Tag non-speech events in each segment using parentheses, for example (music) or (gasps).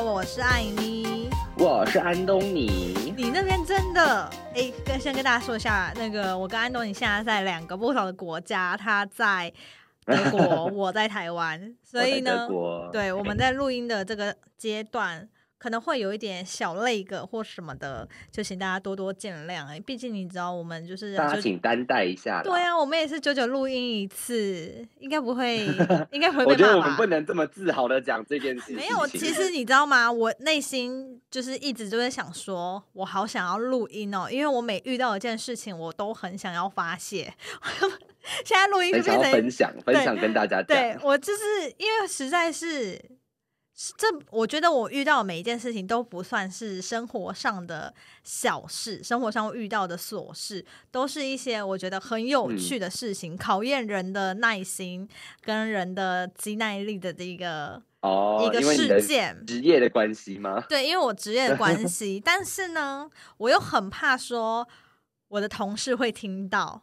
好，我是艾妮，我是安东尼。你那边真的哎，跟先跟大家说一下，那个我跟安东尼现在在两个不同的国家，他在德国，(laughs) 我在台湾，所以呢，对我们在录音的这个阶段。可能会有一点小累个或什么的，就请大家多多见谅哎。毕竟你知道，我们就是大家请担待一下。对啊，我们也是久久录音一次，应该不会，(laughs) 应该不会。我觉得我们不能这么自豪的讲这件 (laughs) 事情。没有，其实你知道吗？我内心就是一直就在想说，我好想要录音哦，因为我每遇到一件事情，我都很想要发泄。(laughs) 现在录音就变成分享，分享跟大家讲。对我就是因为实在是。这我觉得我遇到每一件事情都不算是生活上的小事，生活上遇到的琐事都是一些我觉得很有趣的事情，考验人的耐心跟人的肌耐力的这个哦一个事件。职业的关系吗？(laughs) 对，因为我职业的关系，但是呢，我又很怕说我的同事会听到。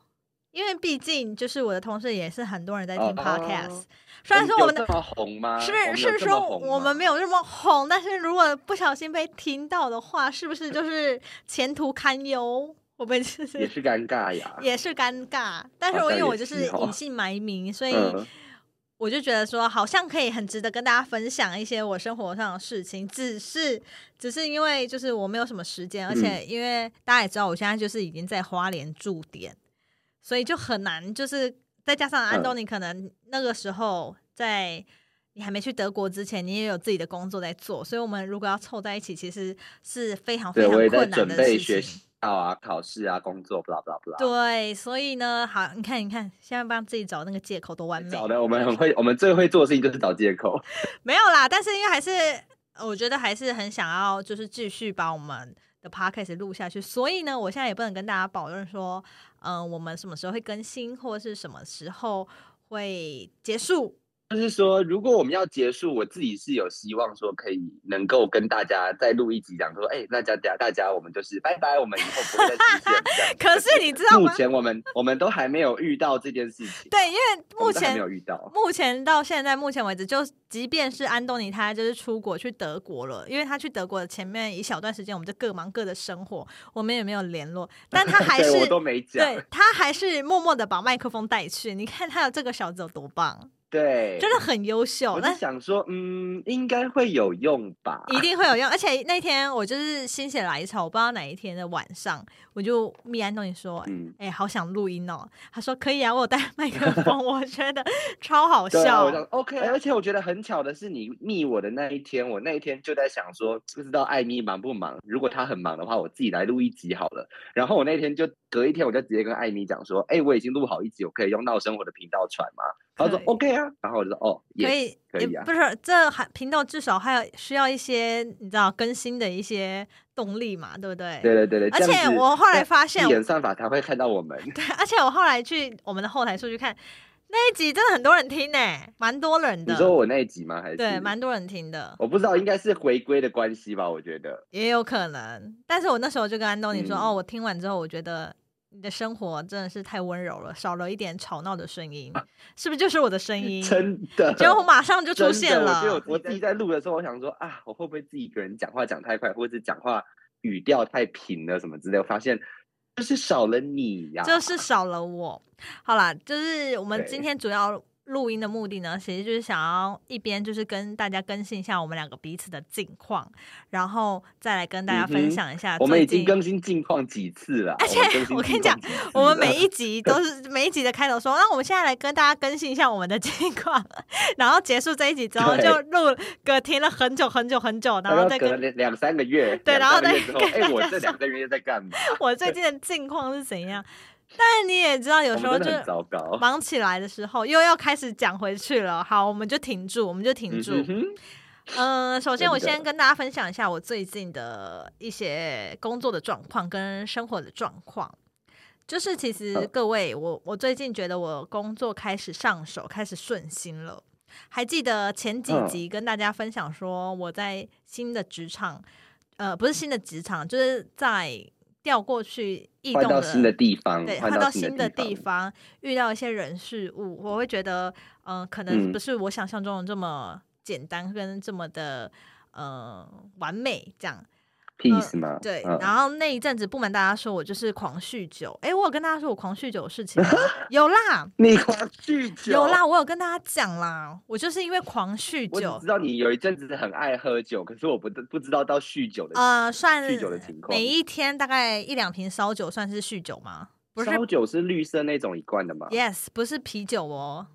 因为毕竟就是我的同事也是很多人在听 podcast，虽然说我们的红吗？是是说我们没有这么红，但是如果不小心被听到的话，是不是就是前途堪忧？我们就是也是尴尬呀，也是尴尬。但是我因为我就是隐姓埋名，所 (laughs) 以我就觉得说好像可以很值得跟大家分享一些我生活上的事情。只是只是因为就是我没有什么时间，而且因为大家也知道我现在就是已经在花莲驻点。所以就很难，就是再加上安东尼，可能那个时候在你还没去德国之前，你也有自己的工作在做，所以我们如果要凑在一起，其实是非常非常困难的事情。校啊，考试啊，工作，blah blah blah。对，所以呢，好，你看，你看，现在帮自己找那个借口多完美。找的，我们很会，我们最会做的事情就是找借口。(laughs) 没有啦，但是因为还是，我觉得还是很想要，就是继续把我们的 podcast 录下去，所以呢，我现在也不能跟大家保证说。嗯，我们什么时候会更新，或者是什么时候会结束？就是说，如果我们要结束，我自己是有希望说可以能够跟大家再录一集，讲说，哎，那大家大家，我们就是拜拜，我们以后不会再出现。(laughs) 可是你知道吗？目前我们我们都还没有遇到这件事情。对，因为目前没有遇到，目前到现在目前为止，就即便是安东尼他就是出国去德国了，因为他去德国的前面一小段时间，我们就各忙各的生活，我们也没有联络，但他还 (laughs) 是我都没讲，对他还是默默的把麦克风带去。你看他有这个小子有多棒。对，真的很优秀。我在想说，嗯，应该会有用吧？一定会有用。而且那天我就是心血来潮，我不知道哪一天的晚上，我就密安东尼说，嗯，哎，好想录音哦。他说可以啊，我有带麦克风，我觉得超好笑。OK，而且我觉得很巧的是，你密我的那一天，我那一天就在想说，不知道艾米忙不忙？如果他很忙的话，我自己来录一集好了。然后我那天就隔一天，我就直接跟艾米讲说，哎，我已经录好一集，我可以用闹生活的频道传吗？他说 OK 啊，然后我就说哦，可以可以啊，不是这还频道至少还有需要一些你知道更新的一些动力嘛，对不对？对对对对，而且我后来发现演算法才会看到我们。对，而且我后来去我们的后台数据看那一集，真的很多人听呢，蛮多人的。你说我那一集吗？还是对，蛮多人听的。我不知道，应该是回归的关系吧，我觉得也有可能。但是我那时候就跟安东尼说，哦，我听完之后，我觉得。你的生活真的是太温柔了，少了一点吵闹的声音，是不是就是我的声音？真的，结果我马上就出现了。我我自己在录的时候，我想说啊，我会不会自己一个人讲话讲太快，或者是讲话语调太平了什么之类？我发现就是少了你呀，就是少了我。好啦，就是我们今天主要。录音的目的呢，其实就是想要一边就是跟大家更新一下我们两个彼此的近况，然后再来跟大家分享一下。我们已经更新近况几次了，而且我跟你讲，我们每一集都是每一集的开头说，那我们现在来跟大家更新一下我们的近况，然后结束这一集之后就录隔停了很久很久很久，然后再隔两两三个月，对，然后再哎，我这两个月在干嘛？我最近的近况是怎样？但你也知道，有时候就忙起来的时候，又要开始讲回去了。好，我们就停住，我们就停住。嗯，首先我先跟大家分享一下我最近的一些工作的状况跟生活的状况。就是其实各位，我我最近觉得我工作开始上手，开始顺心了。还记得前几集跟大家分享说，我在新的职场，呃，不是新的职场，就是在。调过去，异动到新的地方，对，换到新的地方，遇到一些人事物，我会觉得，嗯，可能不是我想象中的这么简单，跟这么的，呃完美这样。Peace 吗？对，然后那一阵子不瞒大家说，我就是狂酗酒。哎，我有跟大家说我狂酗酒的事情吗？(laughs) 有啦，你狂酗酒？(laughs) 有啦，我有跟大家讲啦。我就是因为狂酗酒，我知道你有一阵子很爱喝酒，可是我不不知道到酗酒的呃，算酗酒的情况。每一天大概一两瓶烧酒，算是酗酒吗？不是，烧酒是绿色那种一罐的吗？Yes，不是啤酒哦，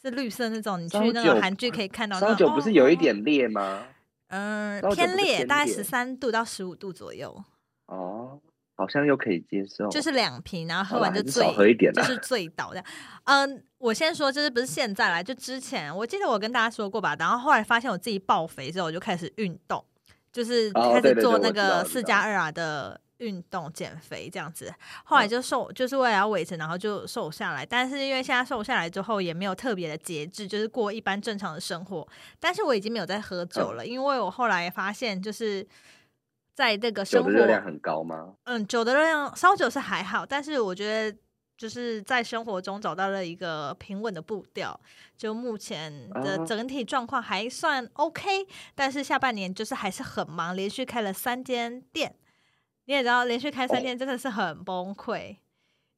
是绿色那种。你去那个韩剧可以看到，烧酒不是有一点烈吗？嗯，偏烈，大概十三度到十五度左右。哦，好像又可以接受。就是两瓶，然后喝完就醉，喝一点，就是醉倒的。嗯，我先说，就是不是现在来，就之前，我记得我跟大家说过吧。然后后来发现我自己爆肥之后，我就开始运动，就是开始做那个四加二啊的。运动减肥这样子，后来就瘦，就是为了要维持，然后就瘦下来。但是因为现在瘦下来之后，也没有特别的节制，就是过一般正常的生活。但是我已经没有在喝酒了，因为我后来发现，就是在这个生活热量很高吗？嗯，酒的热量烧酒是还好，但是我觉得就是在生活中找到了一个平稳的步调，就目前的整体状况还算 OK。但是下半年就是还是很忙，连续开了三间店。你也知道，连续开三天真的是很崩溃，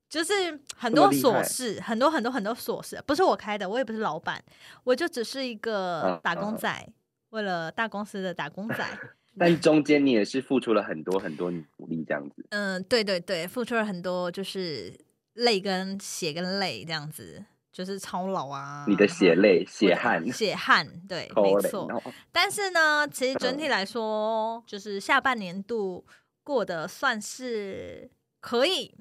就是很多琐事，很多很多很多琐事，不是我开的，我也不是老板，我就只是一个打工仔，为了大公司的打工仔。(laughs) 但中间你也是付出了很多很多努力，这样子。嗯，对对对，付出了很多，就是泪跟血跟泪这样子，就是操劳啊。你的血泪、血汗、血汗，对，没错。但是呢，其实整体来说，就是下半年度。过得算是可以，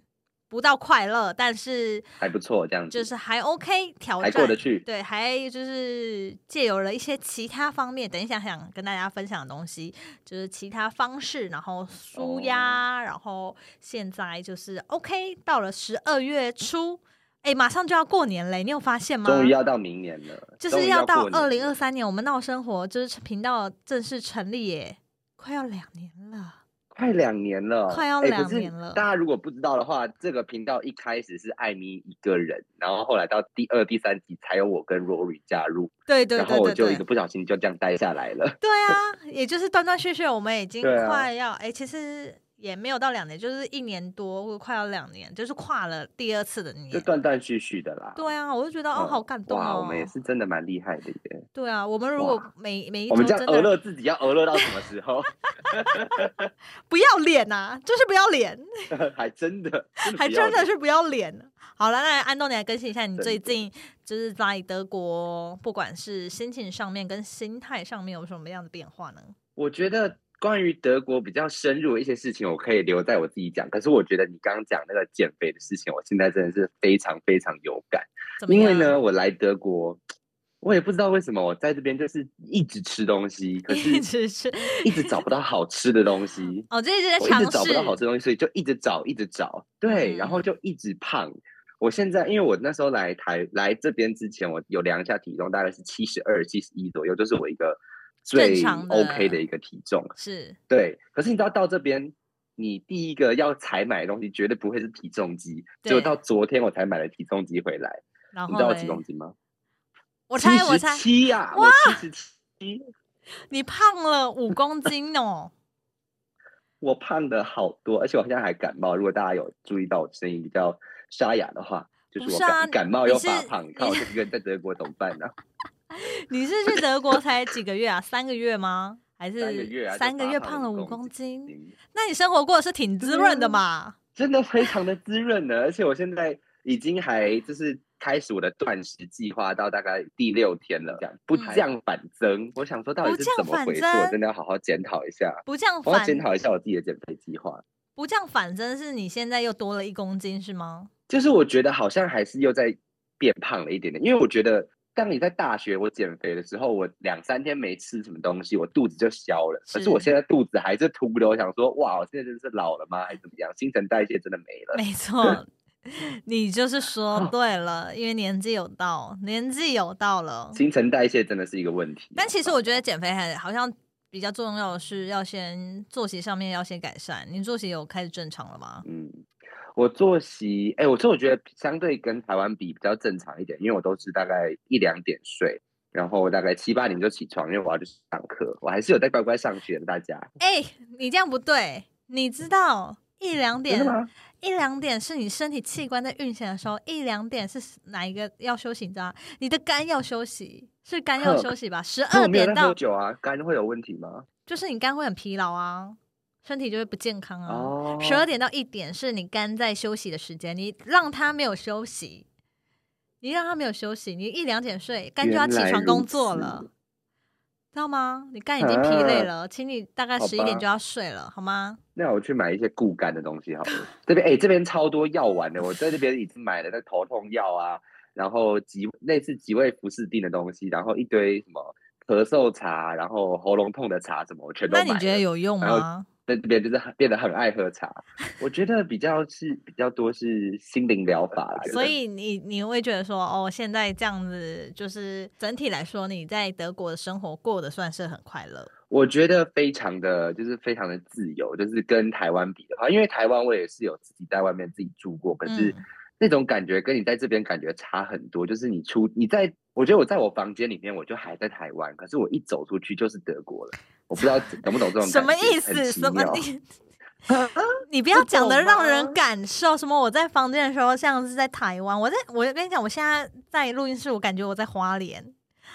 不到快乐，但是还不错，这样子就是还 OK，挑战过得去。对，还就是借由了一些其他方面，等一下想跟大家分享的东西，就是其他方式，然后舒压，然后现在就是 OK，到了十二月初，哎，马上就要过年嘞，你有发现吗？终于要到明年了，就是要到二零二三年，我们闹生活就是频道正式成立耶，快要两年了。快两年了，快要两年了。大家如果不知道的话，这个频道一开始是艾米一个人，然后后来到第二、第三集才有我跟 Rory 加入。对对对对。然后我就一个不小心就这样待下来了。对啊，(laughs) 也就是断断续续，我们已经快要哎，其实。也没有到两年，就是一年多，或者快要两年，就是跨了第二次的年，就断断续续的啦。对啊，我就觉得哦，好感动哦。我们也是真的蛮厉害的耶。对啊，我们如果每每一我们这样讹乐自己，要娱乐到什么时候？(laughs) 不要脸呐，就是不要脸。(laughs) 还真的，还真的是不要脸。好了，那安东尼来更新一下，你最近就是在德国，不管是心情上面跟心态上面有什么样的变化呢？我觉得。关于德国比较深入的一些事情，我可以留在我自己讲。可是我觉得你刚刚讲那个减肥的事情，我现在真的是非常非常有感。因为呢，我来德国，我也不知道为什么我在这边就是一直吃东西，可是一直吃，一直找不到好吃的东西。哦，这是在尝试，一直找不到好吃的东西，所以就一直找，一直找。对，然后就一直胖。我现在，因为我那时候来台来这边之前，我有量一下体重，大概是七十二、七十一左右，就是我一个。最 OK 的一个体重是对，可是你知道到这边，你第一个要采买的东西绝对不会是体重机，就到昨天我才买了体重机回来。你知道我体重机吗？我猜我猜七呀，我，七十七，你胖了五公斤哦！我胖的好多，而且我现在还感冒。如果大家有注意到我声音比较沙哑的话，就是我感感冒又发胖。你看我一个人在德国怎么办呢？你是去德国才几个月啊？三个月吗？还是三个月？三个月胖了五公斤？那你生活过得是挺滋润的嘛？真的非常的滋润的，而且我现在已经还就是开始我的断食计划，到大概第六天了，这样不降反增。我想说到底是怎么回事？我真的要好好检讨一下。不降反，我要检讨一下我自己的减肥计划。不降反增是你现在又多了一公斤是吗？就是我觉得好像还是又在变胖了一点点，因为我觉得。当你在大学我减肥的时候，我两三天没吃什么东西，我肚子就消了。可是我现在肚子还是凸的，我想说，哇，我现在真的是老了吗？还是怎么样？新陈代谢真的没了。没 (laughs) 错，(laughs) 你就是说对了，因为年纪有到，年纪有到了，新陈代谢真的是一个问题。但其实我觉得 (laughs) 减肥还好像比较重要的是要先作息上面要先改善。你作息有开始正常了吗？嗯。我作息，哎，我这我觉得相对跟台湾比比较正常一点，因为我都是大概一两点睡，然后大概七八点就起床，因为我要去上课。我还是有在乖乖上学的，大家。哎，你这样不对，你知道一两点一两点是你身体器官在运行的时候，一两点是哪一个要休息？你知道你的肝要休息，是肝要休息吧？十二点到多久啊，肝会有问题吗？就是你肝会很疲劳啊，身体就会不健康啊。十二点到一点是你肝在休息的时间，你让它没有休息。你让他没有休息，你一两点睡，肝就要起床工作了，知道吗？你肝已经疲累了，(laughs) 请你大概十一点就要睡了，好吗？那我去买一些固肝的东西好了。这边哎，这边超多药丸的，我在这边已经买了那头痛药啊，然后几类似几味服士定的东西，然后一堆什么咳嗽茶，然后喉咙痛的茶什么，我全都买。那你觉得有用吗？在这边就是很变得很爱喝茶，我觉得比较是比较多是心灵疗法所以你你会觉得说，哦，现在这样子就是整体来说，你在德国的生活过得算是很快乐。我觉得非常的就是非常的自由，就是跟台湾比的话，因为台湾我也是有自己在外面自己住过，可是那种感觉跟你在这边感觉差很多。就是你出你在，我觉得我在我房间里面，我就还在台湾，可是我一走出去就是德国了。我不知道懂不懂这种什么意思？什么你 (laughs) 你不要讲的让人感受什么？我在房间的时候像是在台湾，我在我跟你讲，我现在在录音室，我感觉我在花莲，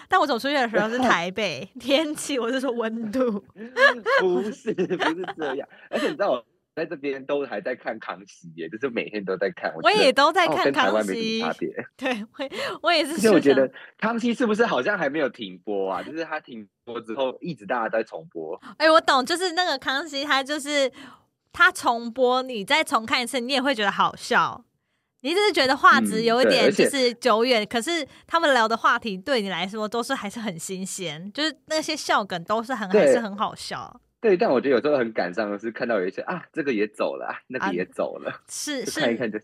但我走出去的时候是台北。(laughs) 天气，我是说温度，(laughs) 不是不是这样。而且你知道我。在这边都还在看康熙耶，就是每天都在看。我也都在看康熙，差别。对，我我也是。其实我觉得康熙是不是好像还没有停播啊？就是他停播之后，一直大家在重播。哎，我懂，就是那个康熙，他就是他重播，你再重看一次，你也会觉得好笑。你只是觉得画质有一点就是久远，可是他们聊的话题对你来说都是还是很新鲜，就是那些笑梗都是很还是很好笑。对，但我觉得有时候很感伤的是看到有一些啊，这个也走了，那个也走了，是是看一看就，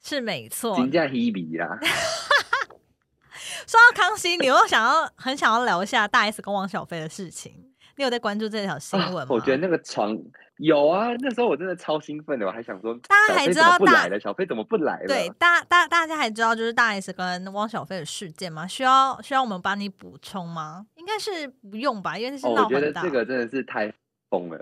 是没错。评价 Hebe 啦。(laughs) 说到康熙，你又想要很想要聊一下大 S 跟汪小菲的事情，你有在关注这条新闻吗？我觉得那个床。有啊，那时候我真的超兴奋的，我还想说，大家还知道大小飞怎么不来了？对，大大大家还知道就是大 S 跟汪小菲的事件吗？需要需要我们帮你补充吗？应该是不用吧，因为那是闹很大。我觉得这个真的是太疯了，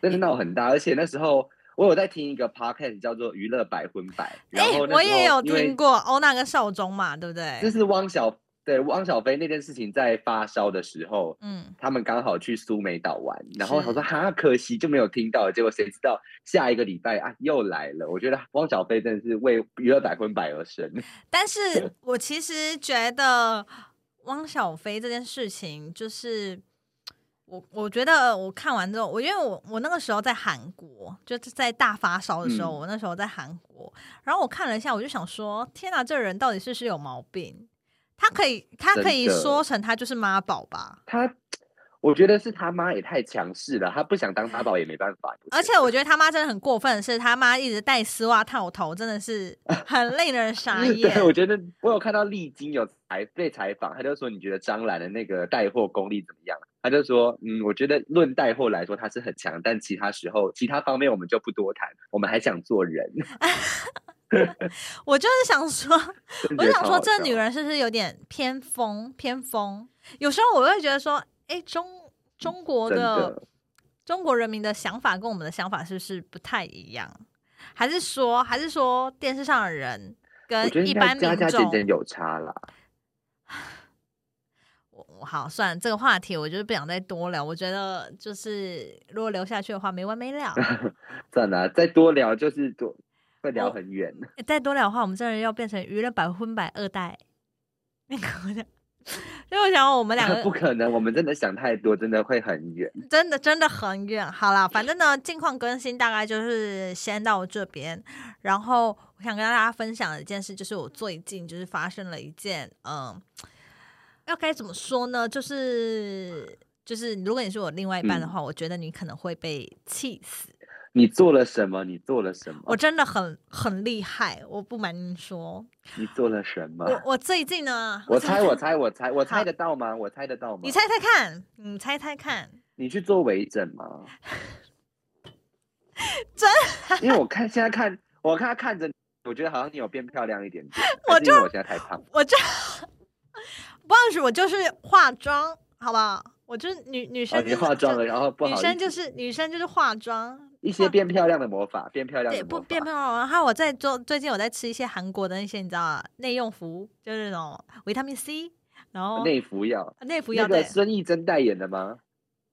真的闹很大。而且那时候我有在听一个 podcast 叫做《娱乐百分百》，然后我也有听过欧娜跟少中嘛，对不对？这是汪小。对汪小菲那件事情在发烧的时候，嗯，他们刚好去苏梅岛玩，然后他说哈可惜就没有听到，结果谁知道下一个礼拜啊又来了。我觉得汪小菲真的是为娱乐百分百而生。(laughs) 但是我其实觉得汪小菲这件事情，就是我我觉得我看完之后，我因为我我那个时候在韩国，就是在大发烧的时候，我那时候在韩国，然后我看了一下，我就想说，天哪，这人到底是不是有毛病？他可以，他可以说成他就是妈宝吧？他，我觉得是他妈也太强势了，他不想当妈宝也没办法。而且我觉得他妈真的很过分，是他妈一直戴丝袜套头，真的是 (laughs) 很令人傻眼。对，我觉得我有看到丽晶有采被采访，他就说你觉得张兰的那个带货功力怎么样？他就说，嗯，我觉得论带货来说他是很强，但其他时候其他方面我们就不多谈，我们还想做人。(laughs) (laughs) 我就是想说，(laughs) 我想说，这女人是不是有点偏疯？偏疯。有时候我会觉得说，哎，中中国的中国人民的想法跟我们的想法是不是不太一样？还是说，还是说电视上的人跟一般民众有差啦？(sighs) 我好，算了，这个话题我就是不想再多聊。我觉得就是如果聊下去的话，没完没了。(laughs) 算了，再多聊就是多。会聊很远，(laughs) 再多聊的话，我们真的要变成娱乐百分百二代。那个，因为我想我们两个 (laughs) 不可能，我们真的想太多，真的会很远，真的真的很远。好了，反正呢，近况更新大概就是先到这边。然后我想跟大家分享的一件事，就是我最近就是发生了一件，嗯，要该怎么说呢？就是就是，如果你是我另外一半的话，我觉得你可能会被气死。你做了什么？你做了什么？我真的很很厉害，我不瞒您说。你做了什么？我我最近呢？我猜，我猜，我猜，我猜得到吗？我猜得到吗？你猜猜看，你猜猜看。你去做微整吗？(laughs) 真？因为我看现在看，我看他看着，我觉得好像你有变漂亮一点点。我就我现在太胖。我就不好意思，我就是化妆，好不好？我就是女女生，你化妆了，然后不女生就是女生就是化妆，一些变漂亮的魔法，变漂亮对不变漂亮。然后我在做，最近我在吃一些韩国的那些你知道啊内用服，就是那种维他命 C，然后内服药，内服药那个孙艺珍代言的吗？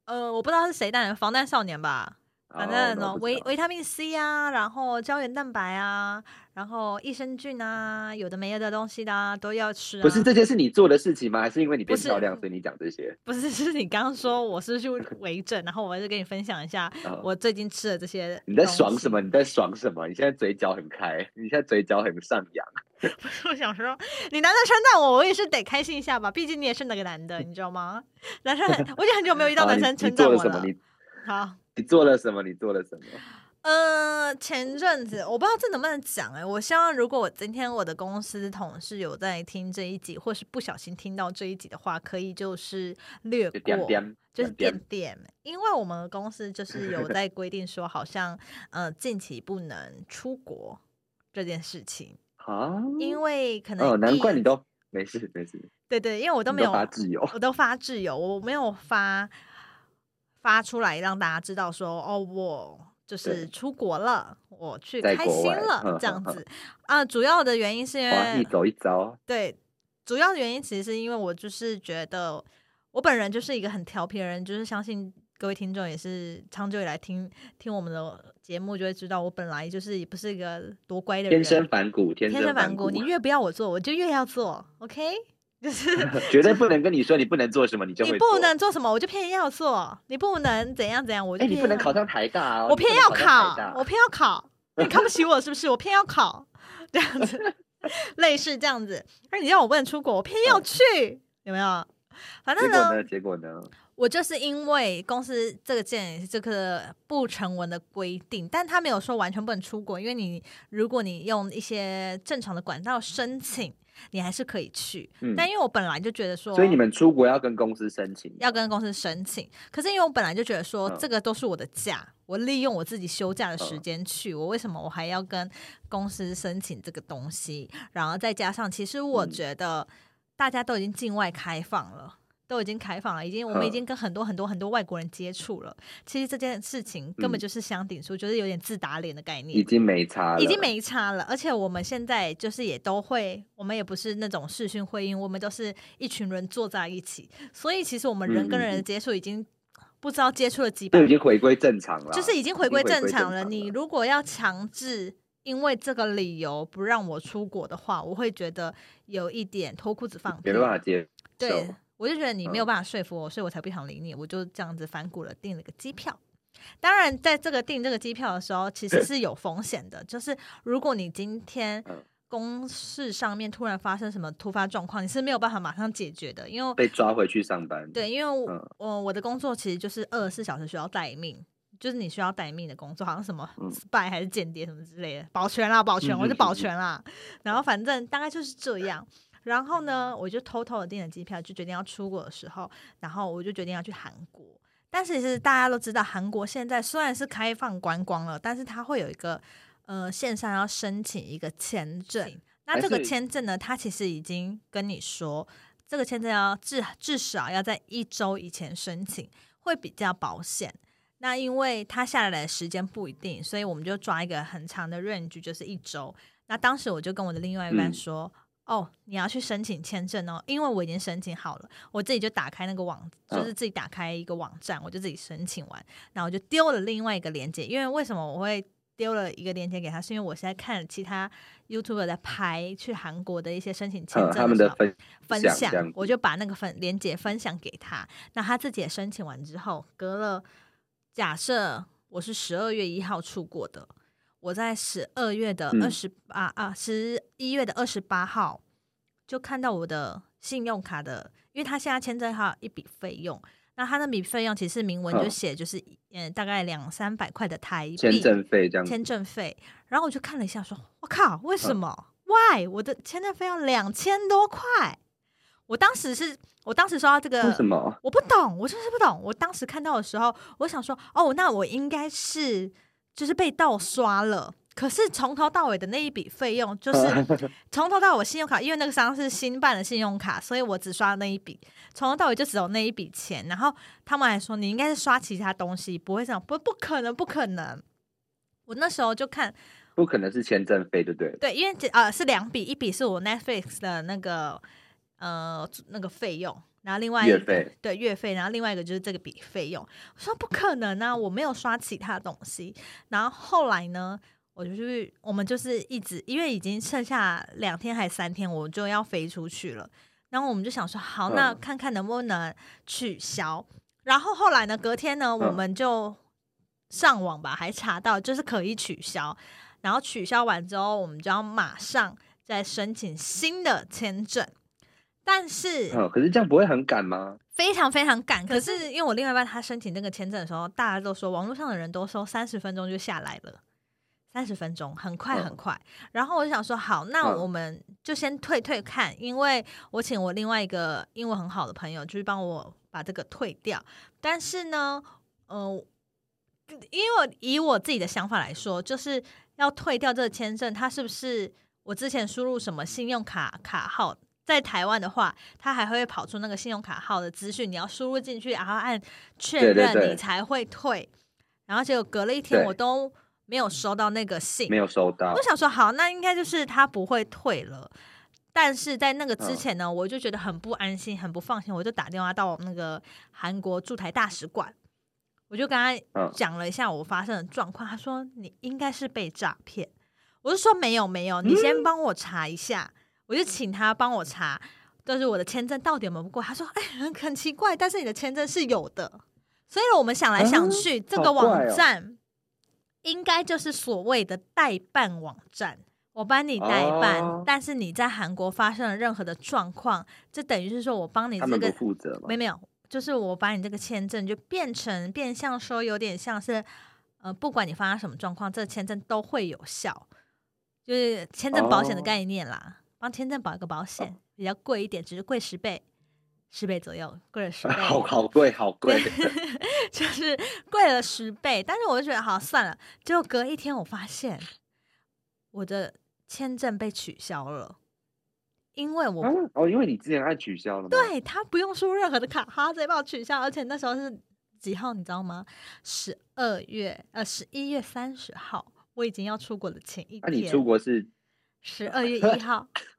呃，我不知道是谁代言，防弹少年吧。反正什么维维他命 C 啊，然后胶原蛋白啊，然后益生菌啊，有的没有的东西的都要吃。不是这些是你做的事情吗？还是因为你变漂亮，所以你讲这些？不是，(laughs) 是你刚刚说我是去维整，然后我就跟你分享一下我最近吃的这些。你在爽什么？你在爽什么？你现在嘴角很开，你现在嘴角很上扬。(laughs) 不是，我想说，你男的称赞我，我也是得开心一下吧？毕竟你也是那个男的，你知道吗？(laughs) 男生，我已经很久没有遇到男生称赞我了。好。你做了什么？你做了什么？呃，前阵子我不知道这能不能讲哎。我希望如果我今天我的公司同事有在听这一集，或是不小心听到这一集的话，可以就是略过，就是点点。因为我们公司就是有在规定说，好像呃近期不能出国这件事情啊。因为可能哦，难怪你都没事没事。对对，因为我都没有发自由，我都发自由，我没有发。发出来让大家知道说哦，我就是出国了，我去开心了这样子啊。主要的原因是因为走一遭，对，主要的原因其实是因为我就是觉得我本人就是一个很调皮的人，就是相信各位听众也是长久以来听听我们的节目就会知道，我本来就是也不是一个多乖的人，天生反骨，天生反骨。你越不要我做，我就越要做，OK。就是 (laughs) 绝对不能跟你说你不能做什么，你就你不能做什么，我就偏要做。你不能怎样怎样，我就哎，你不能考上台大，我偏要考，我偏要考。你看不起我是不是？我偏要考，这样子，(laughs) 类似这样子。那你让我不能出国，我偏要去，有没有？反正呢，结果呢？我就是因为公司这个件这个不成文的规定，但他没有说完全不能出国，因为你如果你用一些正常的管道申请。你还是可以去，但因为我本来就觉得说，所以你们出国要跟公司申请，要跟公司申请。可是因为我本来就觉得说，这个都是我的假，我利用我自己休假的时间去，我为什么我还要跟公司申请这个东西？然后再加上，其实我觉得大家都已经境外开放了。都已经开放了，已经我们已经跟很多很多很多外国人接触了。其实这件事情根本就是相顶数，就是有点自打脸的概念。已经没差了，已经没差了。而且我们现在就是也都会，我们也不是那种视讯会议，我们都是一群人坐在一起。所以其实我们人跟人的接触已经不知道接触了几百，已经回归正常了，就是已经回归正常了。你如果要强制因为这个理由不让我出国的话，我会觉得有一点脱裤子放屁，没办法接对。我就觉得你没有办法说服我，所以我才不想理你。我就这样子反骨了，订了个机票。当然，在这个订这个机票的时候，其实是有风险的。就是如果你今天公事上面突然发生什么突发状况，你是没有办法马上解决的，因为被抓回去上班。对，因为我我的工作其实就是二十四小时需要待命，就是你需要待命的工作，好像什么 spy 还是间谍什么之类的，保全啦，保全，我就保全啦。然后反正大概就是这样。然后呢，我就偷偷的订了机票，就决定要出国的时候，然后我就决定要去韩国。但是其实大家都知道，韩国现在虽然是开放观光了，但是它会有一个呃线上要申请一个签证。那这个签证呢，它其实已经跟你说，这个签证要至至少要在一周以前申请，会比较保险。那因为它下来的时间不一定，所以我们就抓一个很长的 range，就是一周。那当时我就跟我的另外一半说。哦，你要去申请签证哦，因为我已经申请好了，我自己就打开那个网，就是自己打开一个网站，我就自己申请完，然后我就丢了另外一个链接。因为为什么我会丢了一个链接给他？是因为我现在看其他 YouTube 在拍去韩国的一些申请签证的分享，我就把那个分链接分享给他。那他自己也申请完之后，隔了假设我是十二月一号出国的。我在十二月的二十八啊，十一月的二十八号就看到我的信用卡的，因为他现在签证还有一笔费用，那他那笔费用其实明文就写就是嗯大概两三百块的台币签证费这样，签证费。然后我就看了一下，说我靠，为什么？Why 我的签证费要两千多块？我当时是我当时收到这个，为什么？我不懂，我就是不懂。我当时看到的时候，我想说，哦，那我应该是。就是被盗刷了，可是从头到尾的那一笔费用，就 (laughs) 是从头到尾信用卡，因为那个商是新办的信用卡，所以我只刷那一笔，从头到尾就只有那一笔钱。然后他们还说你应该是刷其他东西，不会这样，不不可能，不可能。我那时候就看，不可能是签证费，对不对？对，因为呃是两笔，一笔是我 Netflix 的那个呃那个费用，然后另外月费对月费，然后另外一个就是这个笔费用。我说不可能啊，我没有刷其他东西。然后后来呢？我就是，我们就是一直，因为已经剩下两天还三天，我就要飞出去了。然后我们就想说，好，那看看能不能取消。然后后来呢，隔天呢，我们就上网吧，还查到就是可以取消。然后取消完之后，我们就要马上再申请新的签证。但是，可是这样不会很赶吗？非常非常赶。可是因为我另外一半他申请那个签证的时候，大家都说网络上的人都说三十分钟就下来了。三十分钟，很快很快。然后我就想说，好，那我们就先退退看，因为我请我另外一个英文很好的朋友，就是帮我把这个退掉。但是呢，呃，因为以我自己的想法来说，就是要退掉这个签证，它是不是我之前输入什么信用卡卡号，在台湾的话，它还会跑出那个信用卡号的资讯，你要输入进去，然后按确认，你才会退。然后结果隔了一天，我都。没有收到那个信，没有收到。我想说，好，那应该就是他不会退了。但是在那个之前呢，我就觉得很不安心，很不放心，我就打电话到那个韩国驻台大使馆，我就跟他讲了一下我发生的状况。他说你应该是被诈骗，我就说没有没有，你先帮我查一下。我就请他帮我查，就是我的签证到底有没有过。他说哎，很奇怪，但是你的签证是有的。所以我们想来想去，这个网站。应该就是所谓的代办网站，我帮你代办，但是你在韩国发生了任何的状况，这等于是说我帮你这个负责没没有，就是我把你这个签证就变成变相说有点像是，呃，不管你发生什么状况，这个签证都会有效，就是签证保险的概念啦，帮签证保一个保险，比较贵一点，只是贵十倍。十倍左右，贵了十 (laughs) 倍，好好贵，好贵，(laughs) 就是贵了十倍。但是我就觉得，好算了。结果隔一天，我发现我的签证被取消了，因为我哦，因为你之前按取消了，对他不用输任何的卡，他直接帮我取消。而且那时候是几号，你知道吗？十二月呃，十一月三十号，我已经要出国的前一天。那你出国是十二月一号。(laughs)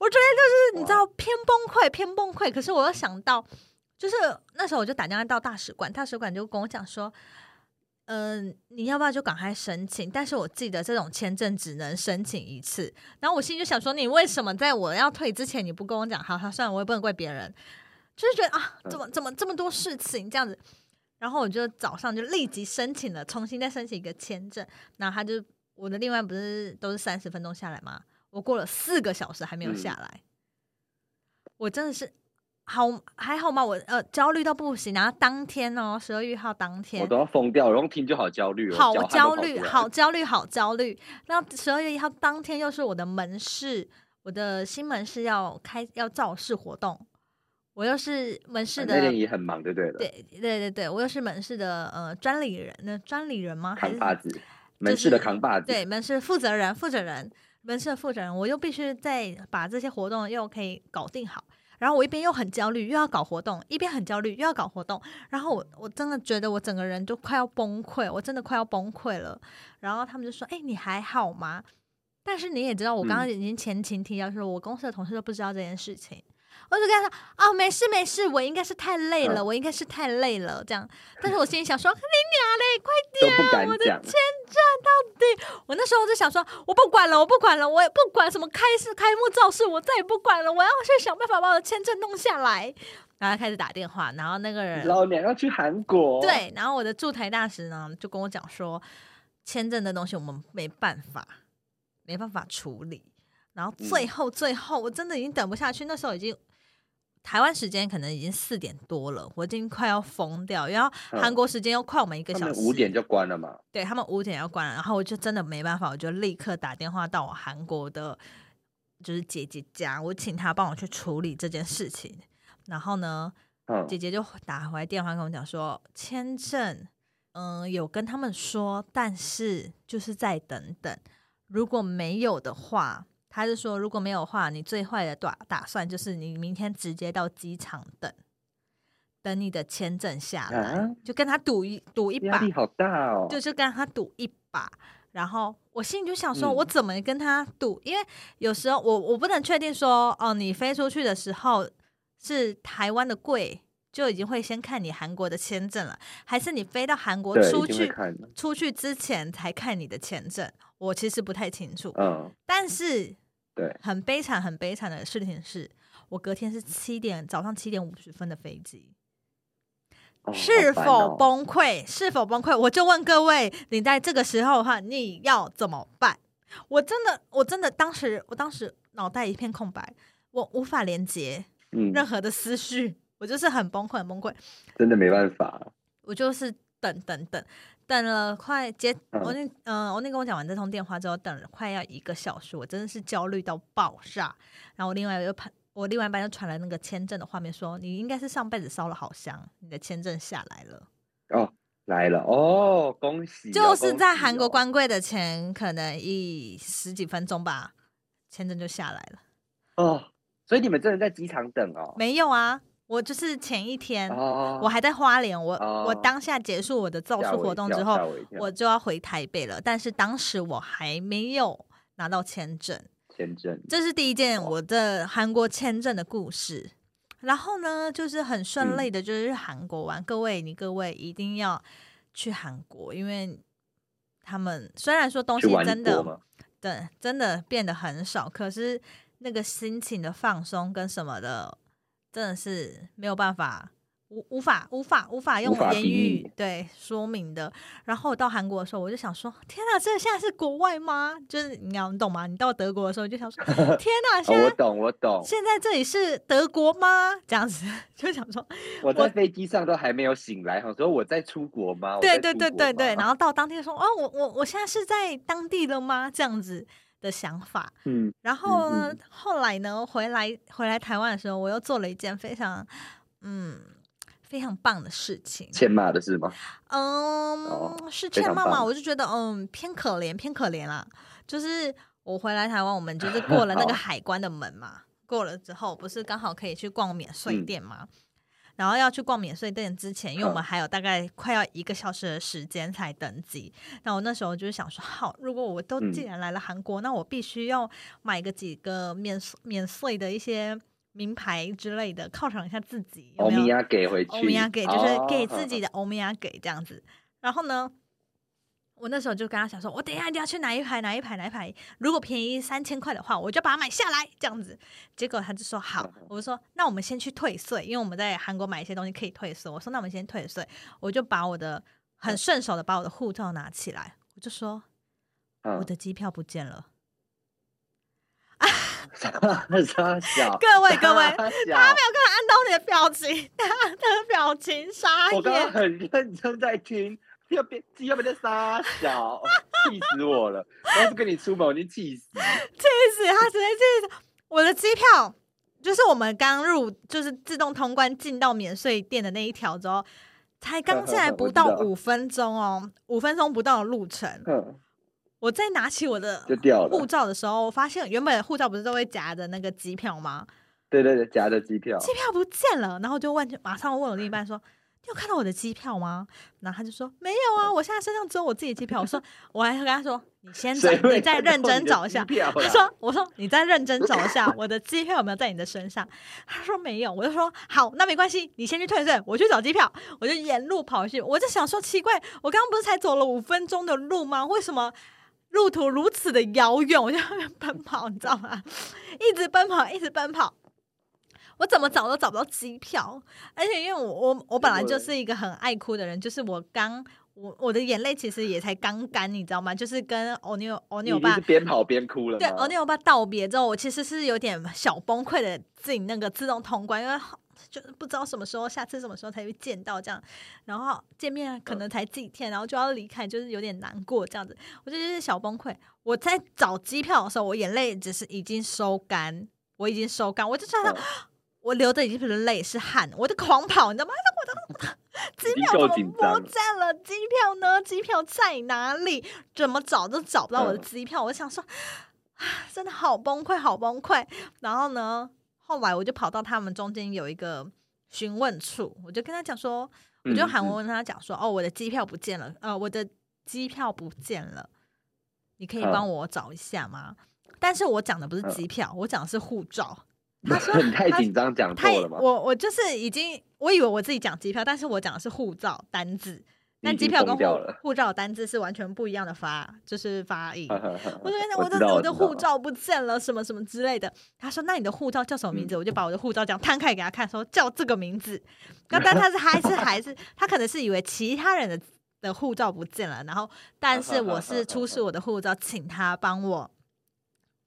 我觉得就是你知道偏崩溃，偏崩溃。可是我又想到，就是那时候我就打电话到大使馆，大使馆就跟我讲说，嗯，你要不要就赶快申请？但是我记得这种签证只能申请一次。然后我心里就想说，你为什么在我要退之前你不跟我讲？好，好，算了，我也不能怪别人，就是觉得啊，怎么怎么这么多事情这样子。然后我就早上就立即申请了，重新再申请一个签证。然后他就我的另外不是都是三十分钟下来吗？我过了四个小时还没有下来，我真的是好还好吗？我呃焦虑到不行，然后当天哦，十二月一号当天，我都要疯掉，然后听就好焦虑，好焦虑，好焦虑，好焦虑。那十二月一号当天又是我的门市，我的新门市要开要造势活动，我又是门市的，那天也很忙，对对对对对对，我又是门市的呃专理人，那专理人吗？扛把子，门市的扛把子，对，门市负责人，负责人。门市的负责人，我又必须再把这些活动又可以搞定好，然后我一边又很焦虑，又要搞活动，一边很焦虑又要搞活动，然后我我真的觉得我整个人都快要崩溃，我真的快要崩溃了。然后他们就说：“哎，你还好吗？”但是你也知道，我刚刚已经前情提要说，我公司的同事都不知道这件事情。我就跟他说：“哦，没事没事，我应该是太累了，我应该是太累了。”这样，但是我心里想说：“ (laughs) 你娘嘞，快点！我的签证到底……我那时候就想说，我不管了，我不管了，我也不管什么开市开幕造势，我再也不管了，我要去想办法把我的签证弄下来。”然后开始打电话，然后那个人老娘要去韩国。对，然后我的驻台大使呢就跟我讲说，签证的东西我们没办法，没办法处理。然后最后最后，我真的已经等不下去，那时候已经。台湾时间可能已经四点多了，我已经快要疯掉。然后韩国时间又快我们一个小时，五点就关了嘛？对他们五点要关了，然后我就真的没办法，我就立刻打电话到我韩国的，就是姐姐家，我请她帮我去处理这件事情。然后呢，姐姐就打回来电话跟我讲说，签证嗯，有跟他们说，但是就是再等等，如果没有的话，他是说如果没有的话，你最坏的打打算就是你明天直接到机场等，等你的签证下来，就跟他赌一赌一把，压力好大哦，就是跟他赌一把。然后我心里就想说，我怎么跟他赌？因为有时候我我不能确定说，哦，你飞出去的时候是台湾的贵。就已经会先看你韩国的签证了，还是你飞到韩国出去出去之前才看你的签证？我其实不太清楚。嗯，但是对，很悲惨、很悲惨的事情是，我隔天是七点早上七点五十分的飞机，是否崩溃？是否崩溃？我就问各位，你在这个时候的话，你要怎么办？我真的，我真的当时，我当时脑袋一片空白，我无法连接任何的思绪。我就是很崩溃，很崩溃，真的没办法。我就是等等等，等了快接我那嗯，我那跟我讲完这通电话之后，等了快要一个小时，我真的是焦虑到爆炸。然后我另外又拍，我另外一班又传来那个签证的画面，说你应该是上辈子烧了好香，你的签证下来了。哦，来了哦，恭喜！就是在韩国关柜的前可能一十几分钟吧，签证就下来了。哦，所以你们真的在机场等哦？没有啊。我就是前一天，我还在花莲，我我当下结束我的造势活动之后，我就要回台北了。但是当时我还没有拿到签证，签证，这是第一件我的韩国签证的故事。然后呢，就是很顺利的，就是韩国玩。各位，你各位一定要去韩国，因为他们虽然说东西真的对真的变得很少，可是那个心情的放松跟什么的。真的是没有办法，无无法无法无法用言语对说明的。然后到韩国的时候，我就想说：天哪，这现在是国外吗？就是你要你懂吗？你到德国的时候就想说：(laughs) 天哪，现在我懂我懂，现在这里是德国吗？这样子 (laughs) 就想说，我在飞机上都还没有醒来，想说我在出国吗？对对对对对。然后到当天说：哦，我我我现在是在当地了吗？这样子。的想法，嗯，然后呢，后来呢，回来回来台湾的时候，我又做了一件非常，嗯，非常棒的事情。欠骂的是吗？嗯，是欠骂吗？我就觉得，嗯，偏可怜，偏可怜啦。就是我回来台湾，我们就是过了那个 (laughs) 海关的门嘛，过了之后，不是刚好可以去逛免税店吗？然后要去逛免税店之前，因为我们还有大概快要一个小时的时间才登机。那我那时候就是想说，好，如果我都既然来了韩国，那我必须要买个几个免免税的一些名牌之类的，犒赏一下自己。欧米亚给回去，欧米亚给就是给自己的欧米亚给这样子。然后呢？我那时候就跟他讲说，我等一下一定要去哪一排哪一排哪一排，如果便宜三千块的话，我就把它买下来这样子。结果他就说好，我就说那我们先去退税，因为我们在韩国买一些东西可以退税。我说那我们先退税，我就把我的很顺手的把我的护照拿起来，我就说我的机票不见了。各位各位，他没有看安东尼的表情，他的表情傻眼。我刚刚很认真在听。要变，要变在傻小，气死我了！要是跟你出门，我就气死。气死他！直接气死！我的机票就是我们刚入，就是自动通关进到免税店的那一条之后，才刚进来不到五分钟哦，五分钟不到的路程。我在拿起我的护照的时候，我发现原本护照不是都会夹着那个机票吗？对对对，夹着机票，机票不见了，然后就问，马上问我另一半说。你有看到我的机票吗？然后他就说没有啊，我现在身上只有我自己的机票。我说我还跟他说，你先找，你再认真找一下。他说，我说你再认真找一下我的机票有没有在你的身上。他说没有，我就说好，那没关系，你先去退税，我去找机票。我就沿路跑去，我就想说奇怪，我刚刚不是才走了五分钟的路吗？为什么路途如此的遥远？我就奔跑，你知道吗？(laughs) 一直奔跑，一直奔跑。我怎么找都找不到机票，而且因为我我我本来就是一个很爱哭的人，就是我刚我我的眼泪其实也才刚干，你知道吗？就是跟欧尼欧尼欧巴边跑边哭了。对，欧尼欧巴道别之后，我其实是有点小崩溃的自己那个自动通关，因为就是不知道什么时候下次什么时候才会见到这样，然后见面可能才几天，然后就要离开，就是有点难过这样子。我就是小崩溃。我在找机票的时候，我眼泪只是已经收干，我已经收干，我就觉得。我流的已经不是泪，是汗，我在狂跑，你知道吗？我的 (laughs) 机票怎么不见了？机票呢？机票在哪里？怎么找都找不到我的机票。我想说，真的好崩溃，好崩溃。然后呢，后来我就跑到他们中间有一个询问处，我就跟他讲说，我就喊我跟他讲说，哦，我的机票不见了，呃，我的机票不见了，你可以帮我找一下吗？但是我讲的不是机票，我讲的是护照。(laughs) 他说你太紧张，讲错了吗？我我就是已经，我以为我自己讲机票，但是我讲的是护照单字，但机票跟护护照单字是完全不一样的发，就是发音。我就跟他我的我的护照不见了，什么什么之类的。他说那你的护照叫什么名字？我就把我的护照这样摊开给他看，说叫这个名字。(laughs) 那但他是还是还是他可能是以为其他人的的护照不见了，然后但是我是出示我的护照，请他帮我。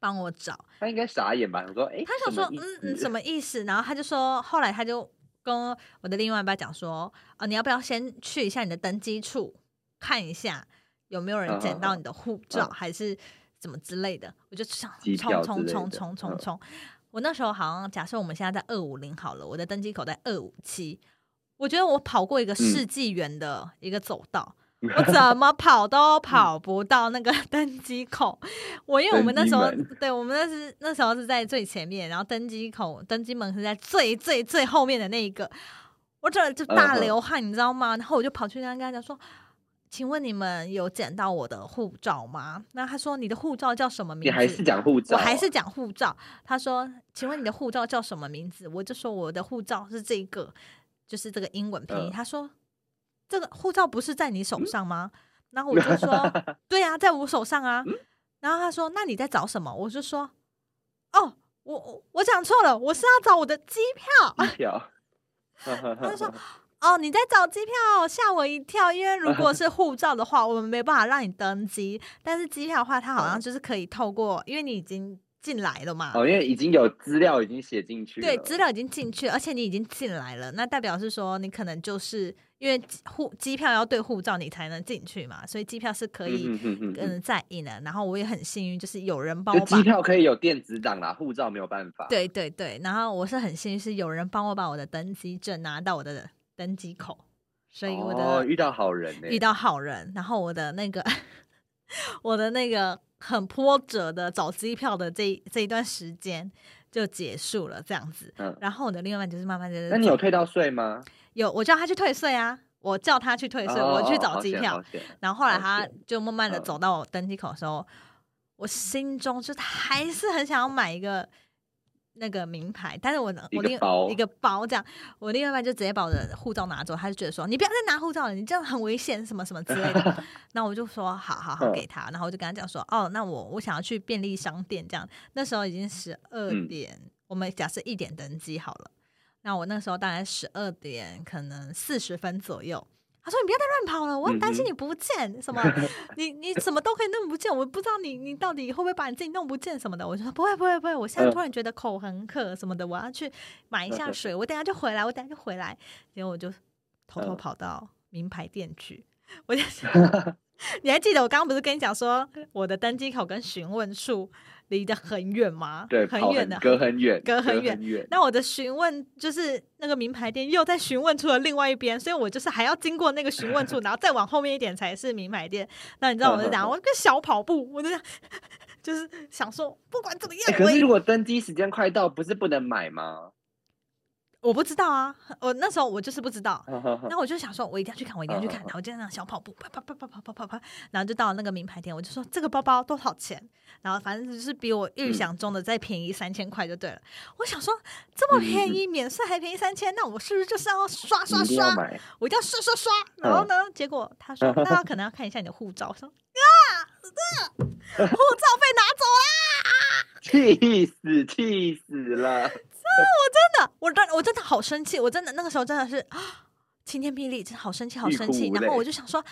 帮我找，他应该傻眼吧？我说，哎，他想说，嗯嗯，什么意思？然后他就说，后来他就跟我的另外一半讲说，啊，你要不要先去一下你的登机处看一下有没有人捡到你的护照，还是怎么之类的？我就想冲冲冲冲冲冲！我那时候好像假设我们现在在二五零好了，我的登机口在二五七，我觉得我跑过一个世纪园的一个走道。(laughs) 我怎么跑都跑不到那个登机口，(laughs) 我因为我们那时候，对我们那是那时候是在最前面，然后登机口登机门是在最最最后面的那一个，我这就大流汗，你知道吗？然后我就跑去跟他跟他讲说，请问你们有捡到我的护照吗？那他说你的护照叫什么名字？你还是讲护照？我还是讲护照。他说，请问你的护照叫什么名字？我就说我的护照是这个，就是这个英文拼音。他说。这个护照不是在你手上吗？然后我就说，(laughs) 对呀，在我手上啊。然后他说，那你在找什么？我就说，哦，我我我讲错了，我是要找我的机票。票。(laughs) 他就说，哦，你在找机票，吓我一跳。因为如果是 (laughs) 护照的话，我们没办法让你登机。但是机票的话，它好像就是可以透过，因为你已经。进来了嘛？哦，因为已经有资料已经写进去，对，资料已经进去，而且你已经进来了，那代表是说你可能就是因为护机票要对护照，你才能进去嘛，所以机票是可以嗯再印的。然后我也很幸运，就是有人帮我，机票可以有电子档啦，护照没有办法。对对对，然后我是很幸运，是有人帮我把我的登机证拿到我的登机口，所以我的遇到好人，遇到好人，然后我的那个我的那个。很波折的找机票的这这一段时间就结束了，这样子。嗯，然后我的另外一半就是慢慢的。那你有退到税吗？有，我叫他去退税啊，我叫他去退税，我去找机票。然后后来他就慢慢的走到我登机口的时候，我心中就还是很想要买一个。那个名牌，但是我我另一个包这样，我另外一半就直接把我的护照拿走，他就觉得说你不要再拿护照了，你这样很危险，什么什么之类的。(laughs) 那我就说好好好给他，然后我就跟他讲说哦，那我我想要去便利商店这样。那时候已经十二点，我们假设一点登机好了，那我那时候大概十二点可能四十分左右。他说：“你不要再乱跑了，我很担心你不见什么，(laughs) 你你什么都可以弄不见，我不知道你你到底会不会把你自己弄不见什么的。”我就说：“不会不会不会，我现在突然觉得口很渴什么的，我要去买一下水，我等下就回来，我等下就回来。”结果我就偷偷跑到名牌店去，我就 (laughs) 你还记得我刚刚不是跟你讲说我的登机口跟询问处？离得很远吗？(laughs) 对，很远的，隔很远，隔很远。那我的询问就是那个名牌店又在询问处的另外一边，所以我就是还要经过那个询问处，(laughs) 然后再往后面一点才是名牌店。那你知道我在讲，我跟小跑步，我就 (laughs) 就是想说，不管怎么样，可是如果登机时间快到，不是不能买吗？我不知道啊，我那时候我就是不知道，那我就想说，我一定要去看，我一定要去看，然后就那样小跑步，啪啪啪啪啪啪啪啪，然后就到了那个名牌店，我就说这个包包多少钱？然后反正就是比我预想中的再便宜三千块就对了。我想说这么便宜，免税还便宜三千，那我是不是就是要刷刷刷？我一定要刷刷刷。然后呢，结果他说那可能要看一下你的护照，我说啊，护照被拿走啦！(laughs) 气死，气死了。我真的，我真我真的好生气，我真的那个时候真的是 (gasps) 晴天霹雳，真的好生气，好生气。然后我就想说，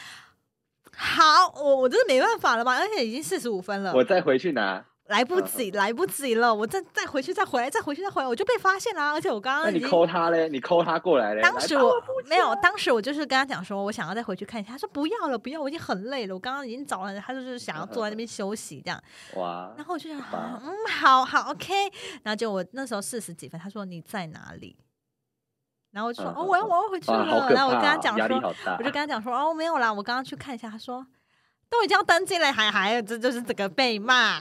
好，我我真的没办法了嘛，而且已经四十五分了，我再回去拿。来不及，来不及了！我再再回去，再回来，再回去，再回来，我就被发现了。而且我刚刚，那你抠他嘞？你抠他过来嘞？当时我没有，当时我就是跟他讲说，我想要再回去看一下。他说不要了，不要，我已经很累了。我刚刚已经找了，他就是想要坐在那边休息这样。哇！然后我就想，嗯，好好，OK。然后就我那时候四十几分，他说你在哪里？然后我就说哦，我要我要回去了。然后我跟他讲说，我就跟他讲说哦，没有啦，我刚刚去看一下。他说都已经要登记了，还还这就是整个被骂。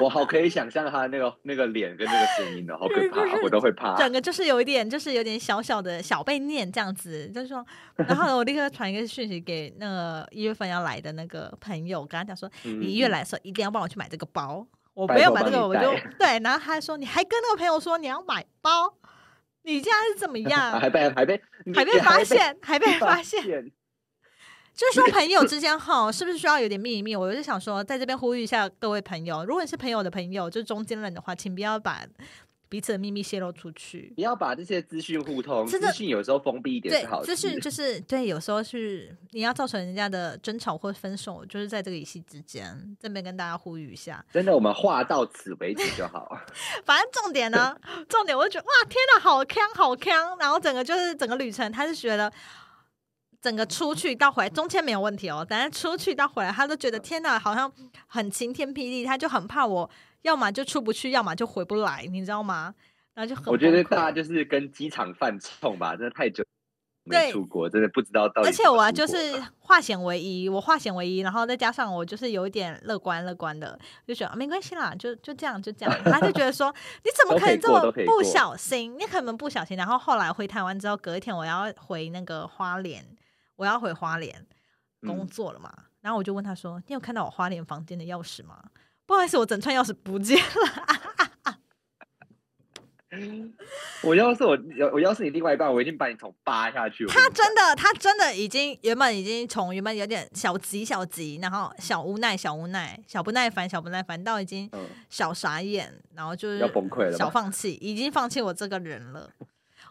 我好可以想象他那个那个脸跟那个声音的，好可怕，我都会怕。整个就是有一点，就是有点小小的小被念这样子，就是说，然后我立刻传一个讯息给那个一月份要来的那个朋友，跟他讲说，你一月来的时候一定要帮我去买这个包，我没有买这个我就 (laughs) 对，然后他还说你还跟那个朋友说你要买包，你现在是怎么样？(laughs) 还被还被还被发现，还被发现。就是说，朋友之间哈，是不是需要有点秘密？我就想说，在这边呼吁一下各位朋友，如果你是朋友的朋友，就是中间人的话，请不要把彼此的秘密泄露出去，不要把这些资讯互通。资讯有时候封闭一点是好。资讯就是对，有时候是你要造成人家的争吵或分手，就是在这个一夕之间。这边跟大家呼吁一下，真的，我们话到此为止就好。(laughs) 反正重点呢，重点我就觉得哇，天哪，好坑，好坑！然后整个就是整个旅程，他是觉得。整个出去到回来中间没有问题哦，但是出去到回来，他都觉得天哪，好像很晴天霹雳，他就很怕我，要么就出不去，要么就回不来，你知道吗？然后就很我觉得大家就是跟机场犯冲吧，真的太久没出国，真的不知道到底。而且我啊就是化险为夷，我化险为夷，然后再加上我就是有一点乐观乐观的，就觉得没关系啦，就就这样就这样。他就觉得说你怎么可以这么不小心？你可能不小心。然后后来回台湾之后，隔一天我要回那个花莲。我要回花莲工作了嘛，然后我就问他说：“你有看到我花莲房间的钥匙吗？”不好意思，我整串钥匙不见了。(laughs) 我要是我，我要是你另外一半，我一定把你头扒下去。他真的，他真的已经原本已经从原本有点小急小急，然后小无奈小无奈，小不耐烦小不耐烦，到已经小傻眼，然后就是要崩溃了，小放弃，已经放弃我这个人了。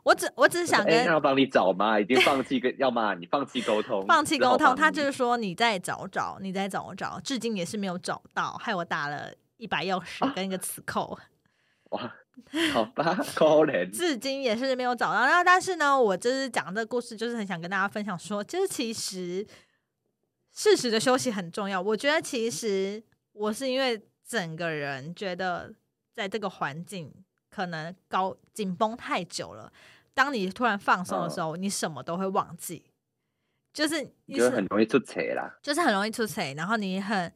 我只我只是想跟要帮你找吗？(laughs) 已经放弃跟 (laughs) 要么你放弃沟通，放弃沟通。他就是说你再找找，你再找找，至今也是没有找到，害我打了一把钥匙跟一个磁扣。(laughs) 哇，好吧，可怜。至今也是没有找到。那但是呢，我就是讲这个故事，就是很想跟大家分享说，就是其实适时的休息很重要。我觉得其实我是因为整个人觉得在这个环境。可能高紧绷太久了，当你突然放松的时候，你什么都会忘记，就是你是很容易出错啦，就是很容易出错。然后你很，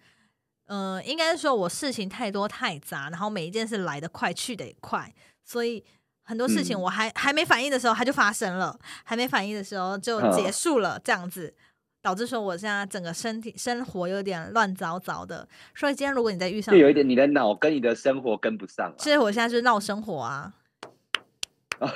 嗯，应该是说我事情太多太杂，然后每一件事来得快去得也快，所以很多事情我还还没反应的时候，它就发生了；还没反应的时候就结束了，这样子。导致说我现在整个身体生活有点乱糟糟的，所以今天如果你在遇上，就有一点你的脑跟你的生活跟不上。所以我现在就是闹生活啊，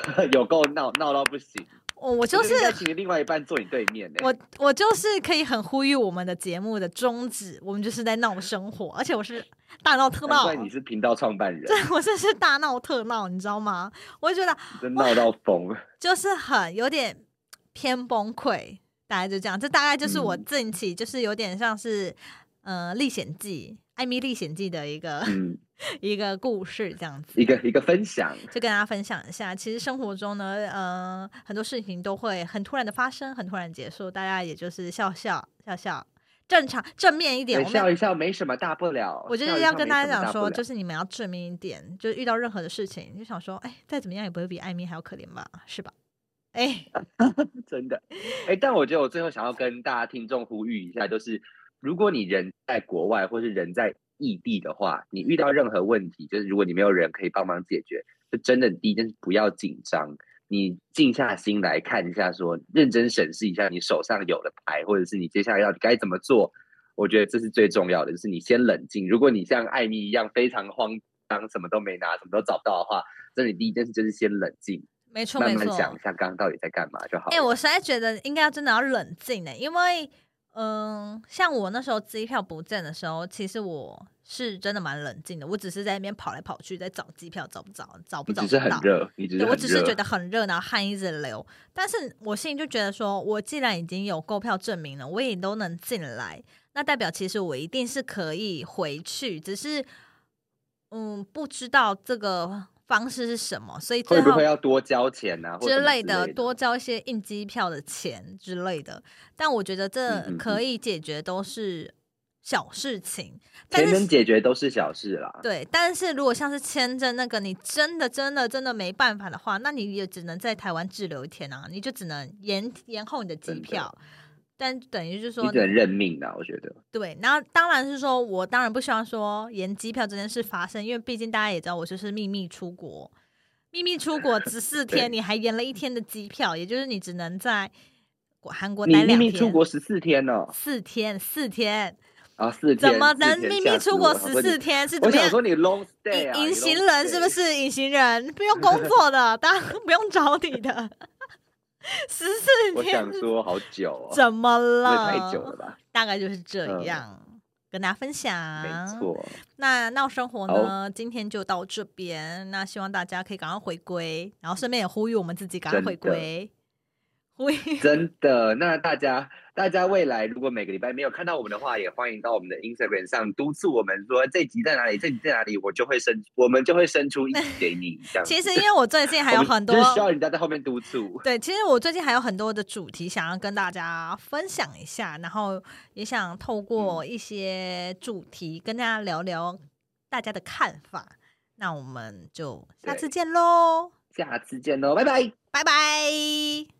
(laughs) 有够闹闹到不行。我我就是请另外一半坐你对面我我就是可以很呼吁我们的节目的宗旨，我们就是在闹生活，(laughs) 而且我是大闹特闹。怪你是频道创办人，对我这是大闹特闹，你知道吗？我就觉得真闹到疯，就是很有点偏崩溃。大概就这样，这大概就是我近期就是有点像是呃《历险记》《艾米历险记》的一个 (laughs) 一个故事这样子，一个一个分享，就跟大家分享一下。其实生活中呢，呃，很多事情都会很突然的发生，很突然结束，大家也就是笑笑笑笑，正常正面一点，笑一笑没什么大不了。我就是要跟大家讲说，就是你们要正面一点，就是遇到任何的事情，就想说，哎，再怎么样也不会比艾米还要可怜吧，是吧？哎，(laughs) 真的，哎，但我觉得我最后想要跟大家听众呼吁一下，就是如果你人在国外或是人在异地的话，你遇到任何问题，就是如果你没有人可以帮忙解决，就真的第一件事不要紧张，你静下心来看一下，说认真审视一下你手上有的牌，或者是你接下来要该怎么做，我觉得这是最重要的，就是你先冷静。如果你像艾米一样非常慌张，什么都没拿，什么都找不到的话，那你第一件事就是先冷静。没错，没错。慢慢想一下，刚刚到底在干嘛就好。哎，我实在觉得应该要真的要冷静呢，因为，嗯，像我那时候机票不见的时候，其实我是真的蛮冷静的。我只是在那边跑来跑去，在找机票，找不着，找不着。只是很热，你只是我只是觉得很热，然后汗一直流。但是我心里就觉得说，我既然已经有购票证明了，我也都能进来，那代表其实我一定是可以回去，只是，嗯，不知道这个。方式是什么？所以会不会要多交钱啊之类的？多交一些印机票的钱之类的。但我觉得这可以解决，都是小事情，钱能解决都是小事啦。对，但是如果像是签证那个，你真的真的真的没办法的话，那你也只能在台湾滞留一天啊，你就只能延延后你的机票。但等于就是说，你只能认命的，我觉得。对，然后当然是说，我当然不希望说延机票这件事发生，因为毕竟大家也知道，我就是秘密出国，秘密出国十四天，你还延了一天的机票，也就是你只能在韩国待两天。秘密出国十四天呢？四天，四天。啊，四天怎么能秘密出国十四天？是怎么样？我想说你 long stay 啊，隐形人是不是？隐形人不用工作的，大家 (laughs) 不用找你的。(laughs) 十四天，我想说好久，怎么了？太久了吧？大概就是这样，跟大家分享。没错。那闹生活呢？今天就到这边。那希望大家可以赶快回归，然后顺便也呼吁我们自己赶快回归。(laughs) 真的，那大家，大家未来如果每个礼拜没有看到我们的话，也欢迎到我们的 Instagram 上督促我们说这集在哪里，这集在哪里，我就会生，我们就会生出一集给你。这样。其实因为我最近还有很多，需要人家在后面督促。对，其实我最近还有很多的主题想要跟大家分享一下，然后也想透过一些主题跟大家聊聊大家的看法。那我们就下次见喽！下次见喽，拜拜，拜拜。